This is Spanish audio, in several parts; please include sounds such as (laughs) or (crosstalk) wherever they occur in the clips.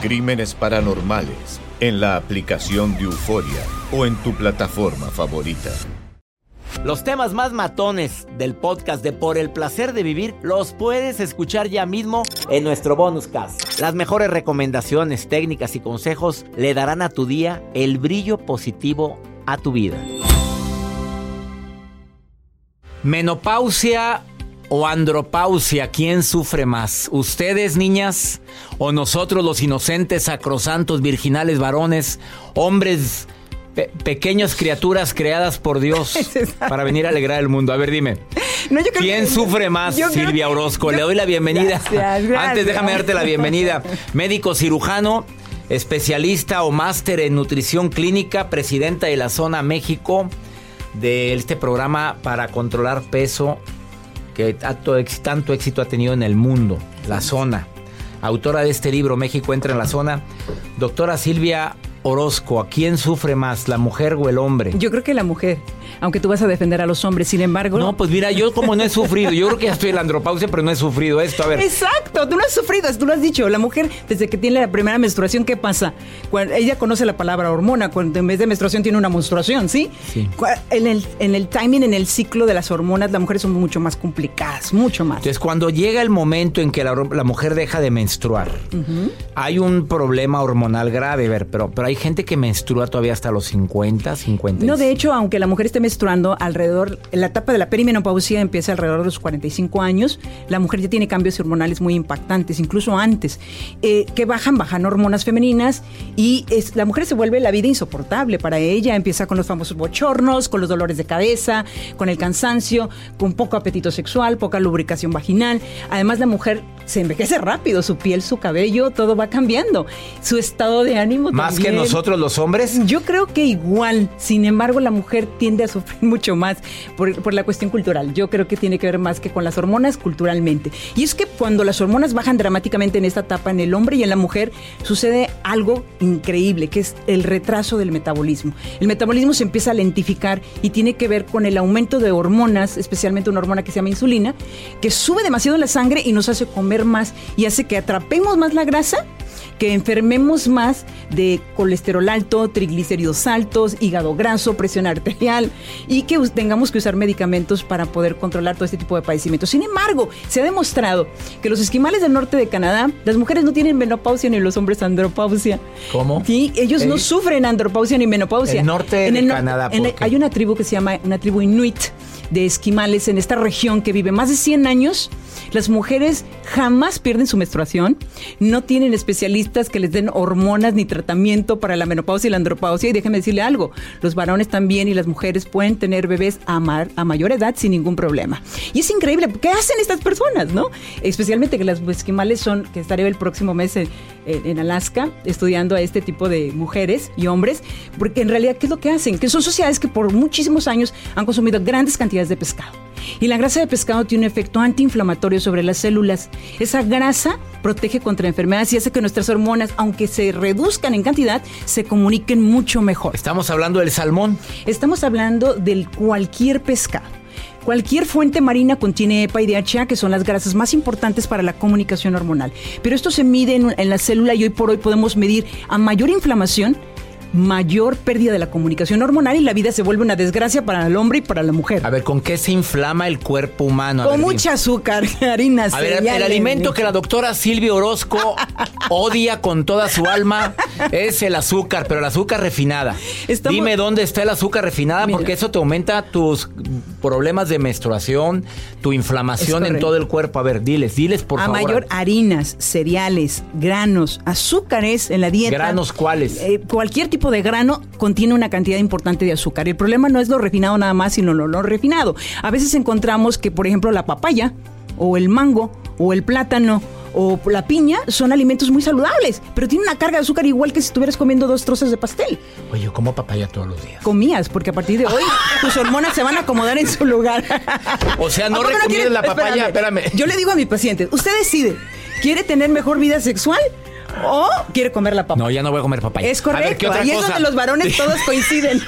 Crímenes Paranormales en la aplicación de Euforia o en tu plataforma favorita. Los temas más matones del podcast de Por el placer de vivir los puedes escuchar ya mismo en nuestro bonus cast. Las mejores recomendaciones, técnicas y consejos le darán a tu día el brillo positivo a tu vida. Menopausia o andropausia, ¿quién sufre más? ¿Ustedes, niñas? ¿O nosotros, los inocentes, sacrosantos, virginales varones, hombres, pe- pequeñas criaturas creadas por Dios (laughs) para venir a alegrar el mundo? A ver, dime. No, yo creo ¿Quién que- sufre más, Silvia que- Orozco? yo- Le doy la bienvenida. Gracias, gracias. Antes déjame darte la bienvenida. Médico cirujano, especialista o máster en nutrición clínica, presidenta de la zona México de este programa para controlar peso que tanto, tanto éxito ha tenido en el mundo, la zona. Autora de este libro, México entra en la zona. Doctora Silvia Orozco, ¿a quién sufre más, la mujer o el hombre? Yo creo que la mujer, aunque tú vas a defender a los hombres, sin embargo. No, pues mira, yo como no he sufrido, yo creo que ya estoy en la andropausia, pero no he sufrido esto. A ver, Exacto, tú lo has sufrido, tú lo has dicho. La mujer, desde que tiene la primera menstruación, ¿qué pasa? Cuando ella conoce la palabra hormona, cuando en vez de menstruación tiene una menstruación, ¿sí? Sí. En el, en el timing, en el ciclo de las hormonas, las mujeres son mucho más complicadas, mucho más. Entonces, cuando llega el momento en que la, la mujer deja de menstruar, hay un problema hormonal grave, a ver, pero, pero hay gente que menstrua todavía hasta los 50, 50. No, de hecho, aunque la mujer esté menstruando alrededor, la etapa de la perimenopausia empieza alrededor de los 45 años, la mujer ya tiene cambios hormonales muy impactantes, incluso antes, eh, que bajan, bajan hormonas femeninas y es, la mujer se vuelve la vida insoportable para ella, empieza con los famosos bochornos, con los dolores de cabeza, con el cansancio, con poco apetito sexual, poca lubricación vaginal. Además, la mujer se envejece rápido, su piel, su cabello, todo va cambiando, su estado de ánimo Más que también. Nosotros los hombres. Yo creo que igual, sin embargo, la mujer tiende a sufrir (laughs) mucho más por, por la cuestión cultural. Yo creo que tiene que ver más que con las hormonas culturalmente. Y es que cuando las hormonas bajan dramáticamente en esta etapa en el hombre y en la mujer, sucede algo increíble, que es el retraso del metabolismo. El metabolismo se empieza a lentificar y tiene que ver con el aumento de hormonas, especialmente una hormona que se llama insulina, que sube demasiado en la sangre y nos hace comer más y hace que atrapemos más la grasa que enfermemos más de colesterol alto, triglicéridos altos, hígado graso, presión arterial y que tengamos que usar medicamentos para poder controlar todo este tipo de padecimientos. Sin embargo, se ha demostrado que los esquimales del norte de Canadá, las mujeres no tienen menopausia ni los hombres andropausia. ¿Cómo? Sí, ellos no sufren andropausia ni menopausia. El norte de no- Canadá, en ¿por el- qué? hay una tribu que se llama una tribu inuit de esquimales en esta región que vive más de 100 años. Las mujeres jamás pierden su menstruación, no tienen especialistas que les den hormonas ni tratamiento para la menopausia y la andropausia. Y déjeme decirle algo, los varones también y las mujeres pueden tener bebés a, mar- a mayor edad sin ningún problema. Y es increíble, ¿qué hacen estas personas, no? Especialmente que las esquimales son, que estaré el próximo mes en, en- Alaska estudiando a este tipo de mujeres y hombres, porque en realidad, ¿qué es lo que hacen? Que son sociedades que por muchísimos años han consumido grandes cantidades cantidades de pescado. Y la grasa de pescado tiene un efecto antiinflamatorio sobre las células. Esa grasa protege contra enfermedades y hace que nuestras hormonas, aunque se reduzcan en cantidad, se comuniquen mucho mejor. Estamos hablando del salmón. Estamos hablando del cualquier pescado. Cualquier fuente marina contiene EPA y DHA, que son las grasas más importantes para la comunicación hormonal. Pero esto se mide en, en la célula y hoy por hoy podemos medir a mayor inflamación, mayor pérdida de la comunicación hormonal y la vida se vuelve una desgracia para el hombre y para la mujer. A ver, ¿con qué se inflama el cuerpo humano? A Con ver, dime. mucha azúcar, (laughs) harinas. A ver, el alimento que la doctora Silvia Orozco (laughs) odia con toda su alma es el azúcar, pero el azúcar refinada. Estamos- Dime dónde está el azúcar refinada Mira. porque eso te aumenta tus problemas de menstruación, tu inflamación en todo el cuerpo. A ver, diles, diles por a favor. mayor harinas, cereales, granos, azúcares en la dieta. ¿Granos cuáles? Eh, cualquier tipo de grano contiene una cantidad importante de azúcar. El problema no es lo refinado nada más, sino lo no refinado. A veces encontramos que, por ejemplo, la papaya o el mango o el plátano o la piña son alimentos muy saludables, pero tienen una carga de azúcar igual que si estuvieras comiendo dos trozos de pastel. Oye, yo como papaya todos los días. Comías, porque a partir de hoy (laughs) tus hormonas se van a acomodar en su lugar. O sea, no ¿A poco recomiendas quieres? la papaya, espérame. Yo le digo a mi paciente, usted decide, ¿quiere tener mejor vida sexual o quiere comer la papa? No, ya no voy a comer papaya. Es A ver, correcto, ¿qué otra ahí es donde los varones (laughs) todos coinciden.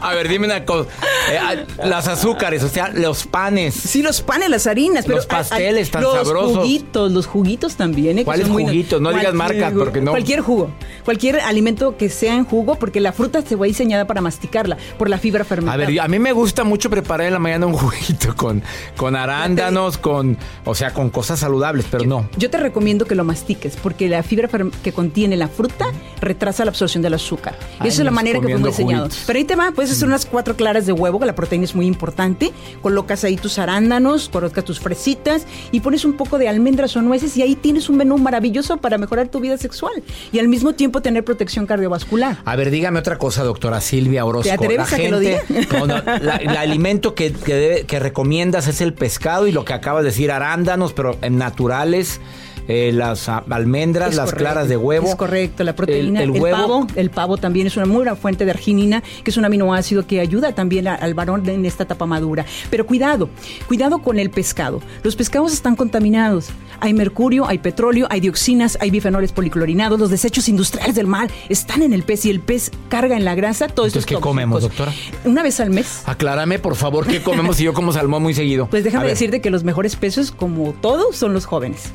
A ver, dime una cosa. Eh, ah, las azúcares, o sea, los panes. Sí, los panes, las harinas, pero Los pasteles tan los sabrosos. juguitos, los juguitos también. ¿eh? ¿Cuáles juguitos? No digas marcas, porque no- Cualquier jugo, cualquier alimento que sea en jugo, porque la fruta se va diseñada para masticarla por la fibra A fermentada. ver, a mí me gusta mucho preparar en la mañana un juguito con, con arándanos, con, o sea, con cosas saludables, pero no. Yo te recomiendo que lo mastiques porque la fibra que contiene la fruta retrasa la absorción del azúcar. Y esa es la manera que diseñados. juguitos. Pero ahí te va, puedes hacer unas cuatro claras de huevo, que la proteína es muy importante. Colocas ahí tus arándanos, colocas tus fresitas y pones un poco de almendras o nueces y ahí tienes un menú maravilloso para mejorar tu vida sexual y al mismo tiempo tener protección cardiovascular. A ver, dígame otra cosa, doctora Silvia Orozco. ¿Te atreves a que lo diga? No, no, la- el alimento que, que, debe- que recomiendas es el pescado y lo que acabas de decir, arándanos, pero eh, naturales, eh, las almendras, Es las correcto, claro de huevo. Es correcto, la proteína. El, El, el huevo. pavo, el pavo también es una muy buena fuente de arginina, que es un aminoácido que ayuda también a- al varón en esta etapa madura. Pero cuidado, cuidado con el pescado. Los pescados están contaminados. Hay mercurio, hay petróleo, hay dioxinas, hay bifenoles policlorinados. Los desechos industriales del mar están en el pez y el pez carga en la grasa. Todo Entonces, ¿qué comemos, doctora? Una vez al mes. Aclárame, por favor, qué comemos si yo como salmón muy seguido. Pues déjame decirte que los mejores peces, como todo, son los jóvenes.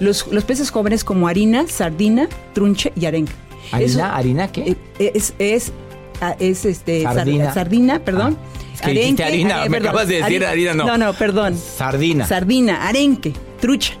Los, los peces jóvenes como harina, sardina, trunche y arenque. ¿Harina? Eso- ¿Harina qué? eh, Es, es, ah, es este, sar- Sardina. sardina, perdón. Ah, es que harina, me acabas de decir harina, no. No, no, perdón. Sardina. Sardina, arenque, trucha.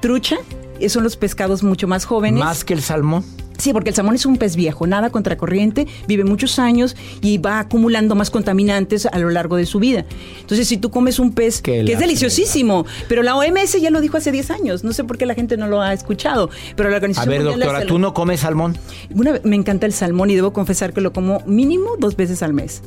Trucha, eh, son los pescados mucho más jóvenes. Más que el salmón. Sí, porque el salmón es un pez viejo, nada contracorriente, vive muchos años y va acumulando más contaminantes a lo largo de su vida. Entonces, si tú comes un pez Que es deliciosísimo, pero la OMS ya lo dijo hace 10 años, no sé por qué la gente no lo ha escuchado, pero la A Organización ver, Mundial de la doctora, ¿tú no comes salmón? una me encanta el salmón y debo confesar que lo como mínimo dos veces al mes.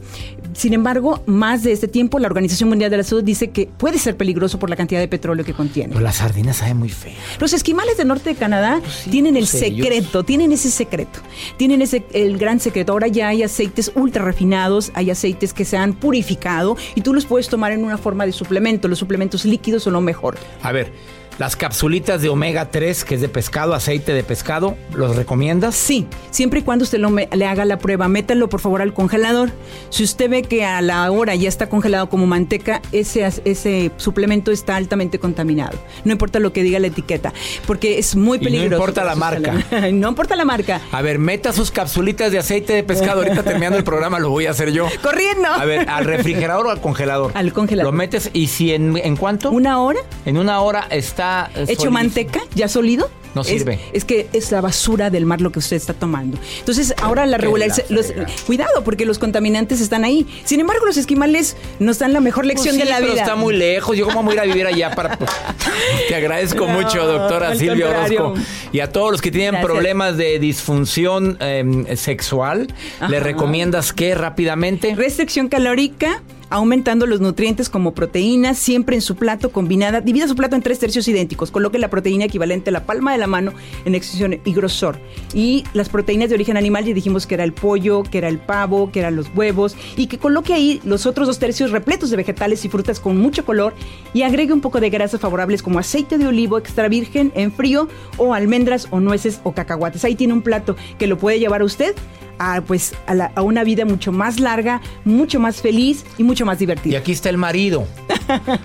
Sin embargo, más de este tiempo, la Organización Mundial de la Salud dice que puede ser peligroso por la cantidad de petróleo que contiene. Pero la sardina sabe muy fea. Los esquimales del norte de Canadá tienen el pues secreto, tienen ese secreto, tienen ese el gran secreto. Ahora ya hay aceites ultra refinados, hay aceites que se han purificado y tú los puedes tomar en una forma de suplemento. Los suplementos líquidos son lo mejor. A ver, las capsulitas de omega 3, que es de pescado, aceite de pescado, ¿los recomiendas? Sí, siempre y cuando usted lo le haga la prueba, métalo por favor al congelador. Si usted ve que a la hora ya está congelado como manteca, ese, ese suplemento está altamente contaminado. No importa lo que diga la etiqueta, porque es muy Y no peligroso. importa la marca. (laughs) no importa la marca. A ver, meta sus capsulitas de aceite de pescado. Ahorita (laughs) terminando el programa lo voy a hacer yo. Corriendo. A ver, ¿al refrigerador o al congelador? Al congelador. Lo metes y si en, ¿en cuánto? Una hora En una hora está... eh, hecho manteca, ya sólido. No sirve. Es, que es la basura del mar lo que usted está tomando. Entonces, ahora la Qué regular. la los- fregada. cuidado, porque los contaminantes están ahí. Sin embargo, los esquimales nos dan la mejor Pues lección sí, de la pero vida. está muy lejos. Yo cómo voy a ir a vivir allá para... pues, (laughs) Te agradezco No, mucho, doctora Silvia contrario. Orozco. Y a todos los que tienen Gracias. problemas de disfunción eh, sexual, ¿le recomiendas qué rápidamente? Restricción calórica, aumentando los nutrientes como proteínas, siempre en su plato combinada. Divida su plato en tres tercios idénticos. Coloque la proteína equivalente a la palma de la mano en extensión y grosor. Y las proteínas de origen animal, ya dijimos que era el pollo, que era el pavo, que eran los huevos. Y que coloque ahí los otros dos tercios repletos de vegetales y frutas con mucho color. Y agregue un poco de grasas favorables como aceite de olivo extra virgen en frío o almendras o nueces o cacahuates. Ahí tiene un plato que lo puede llevar a usted a, pues, a, una vida mucho más larga, mucho más feliz y mucho más divertida. Y aquí está el marido.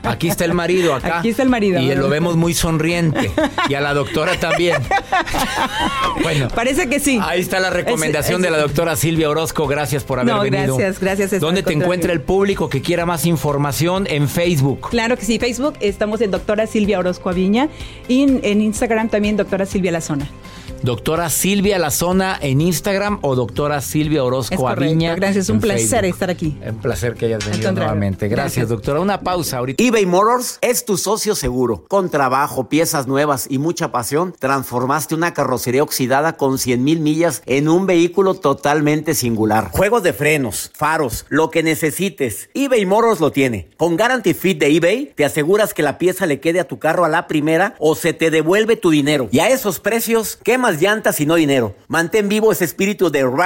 Aquí está el marido, acá. Aquí está el marido. Y lo vemos muy sonriente. Y a la doctora también. (laughs) Bueno. Parece que sí. Ahí está la recomendación de la doctora Silvia Orozco. Gracias por haber venido. Gracias, gracias. ¿Dónde te encuentra el público que quiera más información? En Facebook. Claro que sí, Facebook. Estamos en doctora Silvia Orozco Aviña. Y en, en Instagram también doctora Silvia La Zona. Doctora Silvia Lazona en Instagram o doctora Silvia Orozco Aviña. Gracias, un placer estar aquí. Un placer que hayas venido nuevamente. Gracias, doctora. Una pausa ahorita. eBay Motors es tu socio seguro. Con trabajo, piezas nuevas y mucha pasión, transformaste una carrocería oxidada con 100 mil millas en un vehículo totalmente singular. Juegos de frenos, faros, lo que necesites. eBay Motors lo tiene. Con Guarantee Fit de eBay, te aseguras que la pieza le quede a tu carro a la primera o se te devuelve tu dinero. Y a esos precios, ¿qué más? llantas y no dinero. Mantén vivo ese espíritu de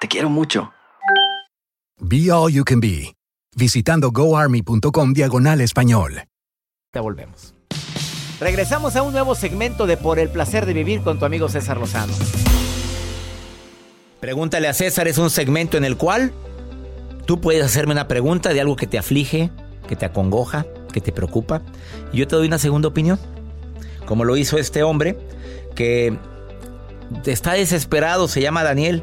Te quiero mucho. Be All You Can Be, visitando goarmy.com diagonal español. Te volvemos. Regresamos a un nuevo segmento de Por el placer de vivir con tu amigo César Lozano. Pregúntale a César es un segmento en el cual tú puedes hacerme una pregunta de algo que te aflige, que te acongoja, que te preocupa, y yo te doy una segunda opinión. Como lo hizo este hombre que está desesperado, se llama Daniel.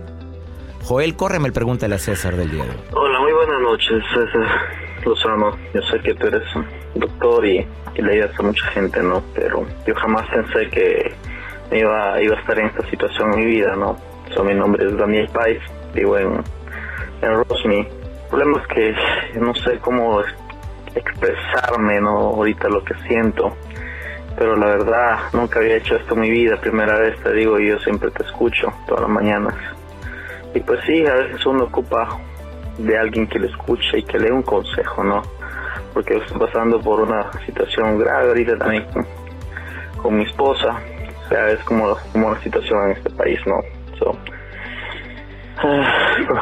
Joel, el pregúntale a César del día Hola, muy buenas noches, César Lozano. Yo sé que tú eres doctor y, y le ayudas a mucha gente, ¿no? Pero yo jamás pensé que iba, iba a estar en esta situación en mi vida, ¿no? So, mi nombre es Daniel Pais, vivo en, en Rosmi. El problema es que no sé cómo expresarme, ¿no? Ahorita lo que siento pero la verdad nunca había hecho esto en mi vida, primera vez te digo, y yo siempre te escucho todas las mañanas. Y pues sí, a veces uno ocupa de alguien que le escuche y que le dé un consejo, ¿no? Porque estoy pasando por una situación grave ahorita también con, mi esposa, o sea, es como, como una situación en este país, ¿no? So,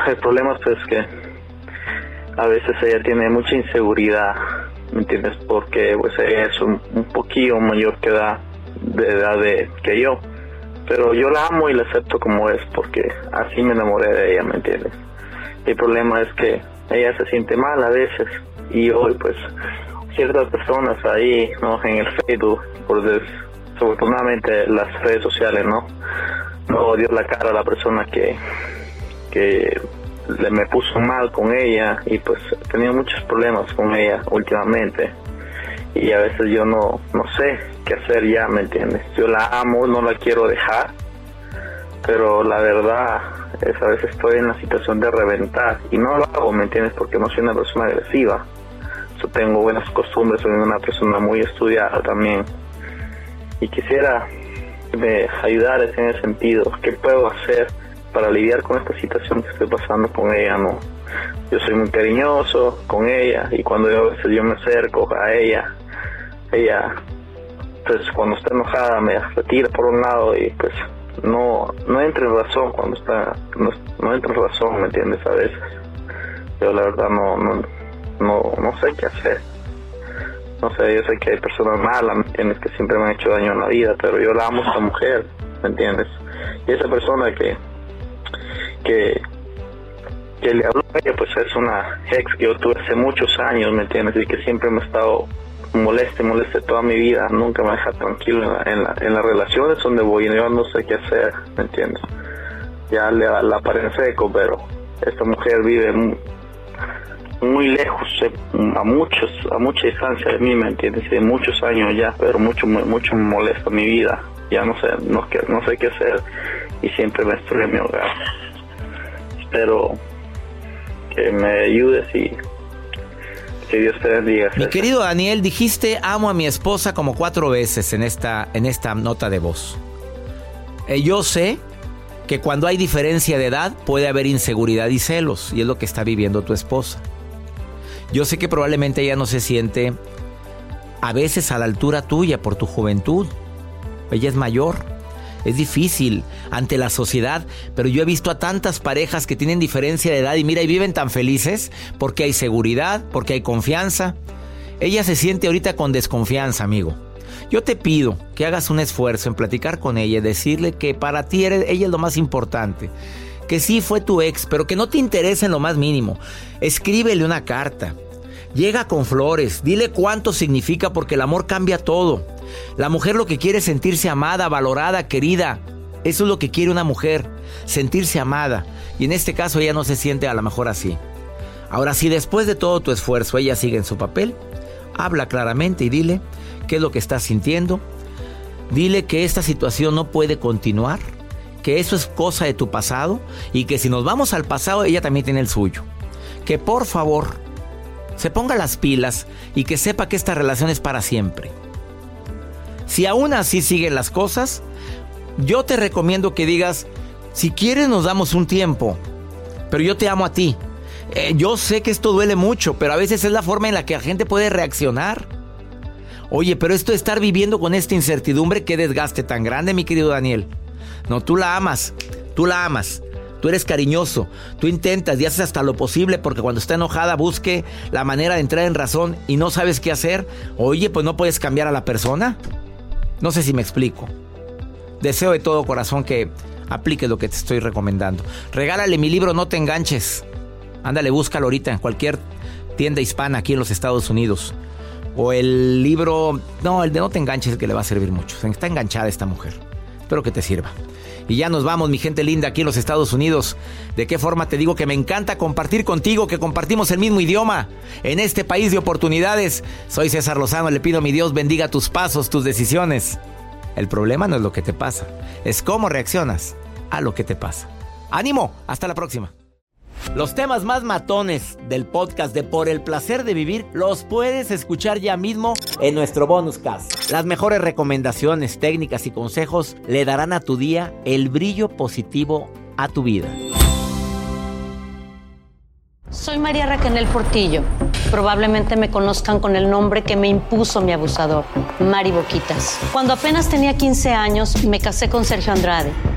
el problema pues, es que a veces ella tiene mucha inseguridad ¿me entiendes? Porque pues es un, poquillo mayor que edad, de edad de, que yo. Pero yo la amo y la acepto como es porque así me enamoré de ella, ¿me entiendes? El problema es que ella se siente mal a veces y hoy pues ciertas personas ahí, ¿no? En el Facebook, por desafortunadamente las redes sociales, ¿no? No dio la cara a la persona que, que me puso mal con ella y pues he tenido muchos problemas con ella últimamente y a veces yo no, no sé qué hacer ya, ¿me entiendes? Yo la amo, no la quiero dejar, pero la verdad es a veces estoy en la situación de reventar y no lo hago, ¿me entiendes? Porque no soy una persona agresiva, yo tengo buenas costumbres, soy una persona muy estudiada también y quisiera me ayudaras en ese sentido, ¿qué puedo hacer? para lidiar con esta situación que estoy pasando con ella, ¿no? Yo soy muy cariñoso con ella y cuando yo yo me acerco a ella, ella, pues cuando está enojada me retira por un lado y pues no, no entra en razón cuando está, no, entra en razón, ¿me entiendes? A veces. Yo la verdad no, no, no, no sé qué hacer. No sé, yo sé que hay personas malas, ¿me entiendes? Que siempre me han hecho daño en la vida, pero yo la amo a esta mujer, ¿me entiendes? Y esa persona que que, que le habló a ella, pues es una ex que yo tuve hace muchos años, ¿me entiendes? Y que siempre me ha estado moleste, moleste toda mi vida, nunca me deja tranquilo en, la, en, la, en las relaciones donde voy, yo no sé qué hacer, ¿me entiendes? Ya le, la paré en seco, pero esta mujer vive muy lejos, eh, a muchos, a mucha distancia de mí, ¿me entiendes? De muchos años ya, pero mucho, mucho me molesta mi vida. Ya no sé, no, no sé qué hacer y siempre me destruye mi hogar. Espero que me ayudes y que Dios te bendiga. Mi querido Daniel, dijiste amo a mi esposa como cuatro veces en esta, en esta nota de voz. Eh, yo sé que cuando hay diferencia de edad puede haber inseguridad y celos, y es lo que está viviendo tu esposa. Yo sé que probablemente ella no se siente a veces a la altura tuya por tu juventud. Ella es mayor. Es difícil ante la sociedad, pero yo he visto a tantas parejas que tienen diferencia de edad y mira y viven tan felices porque hay seguridad, porque hay confianza. Ella se siente ahorita con desconfianza, amigo. Yo te pido que hagas un esfuerzo en platicar con ella y decirle que para ti ella es lo más importante. Que sí fue tu ex, pero que no te interesa en lo más mínimo. Escríbele una carta. Llega con flores. Dile cuánto significa porque el amor cambia todo. La mujer lo que quiere es sentirse amada, valorada, querida. Eso es lo que quiere una mujer, sentirse amada. Y en este caso ella no se siente a lo mejor así. Ahora, si después de todo tu esfuerzo ella sigue en su papel, habla claramente y dile qué es lo que estás sintiendo. Dile que esta situación no puede continuar, que eso es cosa de tu pasado y que si nos vamos al pasado ella también tiene el suyo. Que por favor se ponga las pilas y que sepa que esta relación es para siempre. Si aún así siguen las cosas, yo te recomiendo que digas, si quieres nos damos un tiempo, pero yo te amo a ti. Eh, yo sé que esto duele mucho, pero a veces es la forma en la que la gente puede reaccionar. Oye, pero esto de estar viviendo con esta incertidumbre, qué desgaste tan grande, mi querido Daniel. No, tú la amas, tú la amas. Tú eres cariñoso, tú intentas y haces hasta lo posible porque cuando está enojada busque la manera de entrar en razón y no sabes qué hacer. Oye, pues no puedes cambiar a la persona. No sé si me explico. Deseo de todo corazón que apliques lo que te estoy recomendando. Regálale mi libro No te enganches. Ándale, búscalo ahorita en cualquier tienda hispana aquí en los Estados Unidos. O el libro, no, el de No te enganches que le va a servir mucho. Está enganchada esta mujer. Espero que te sirva. Y ya nos vamos, mi gente linda, aquí en los Estados Unidos. ¿De qué forma te digo que me encanta compartir contigo, que compartimos el mismo idioma en este país de oportunidades? Soy César Lozano, le pido a mi Dios bendiga tus pasos, tus decisiones. El problema no es lo que te pasa, es cómo reaccionas a lo que te pasa. ánimo, hasta la próxima. Los temas más matones del podcast de Por el placer de vivir los puedes escuchar ya mismo en nuestro bonus cast. Las mejores recomendaciones, técnicas y consejos le darán a tu día el brillo positivo a tu vida. Soy María Raquel Portillo. Probablemente me conozcan con el nombre que me impuso mi abusador, Mari Boquitas. Cuando apenas tenía 15 años, me casé con Sergio Andrade,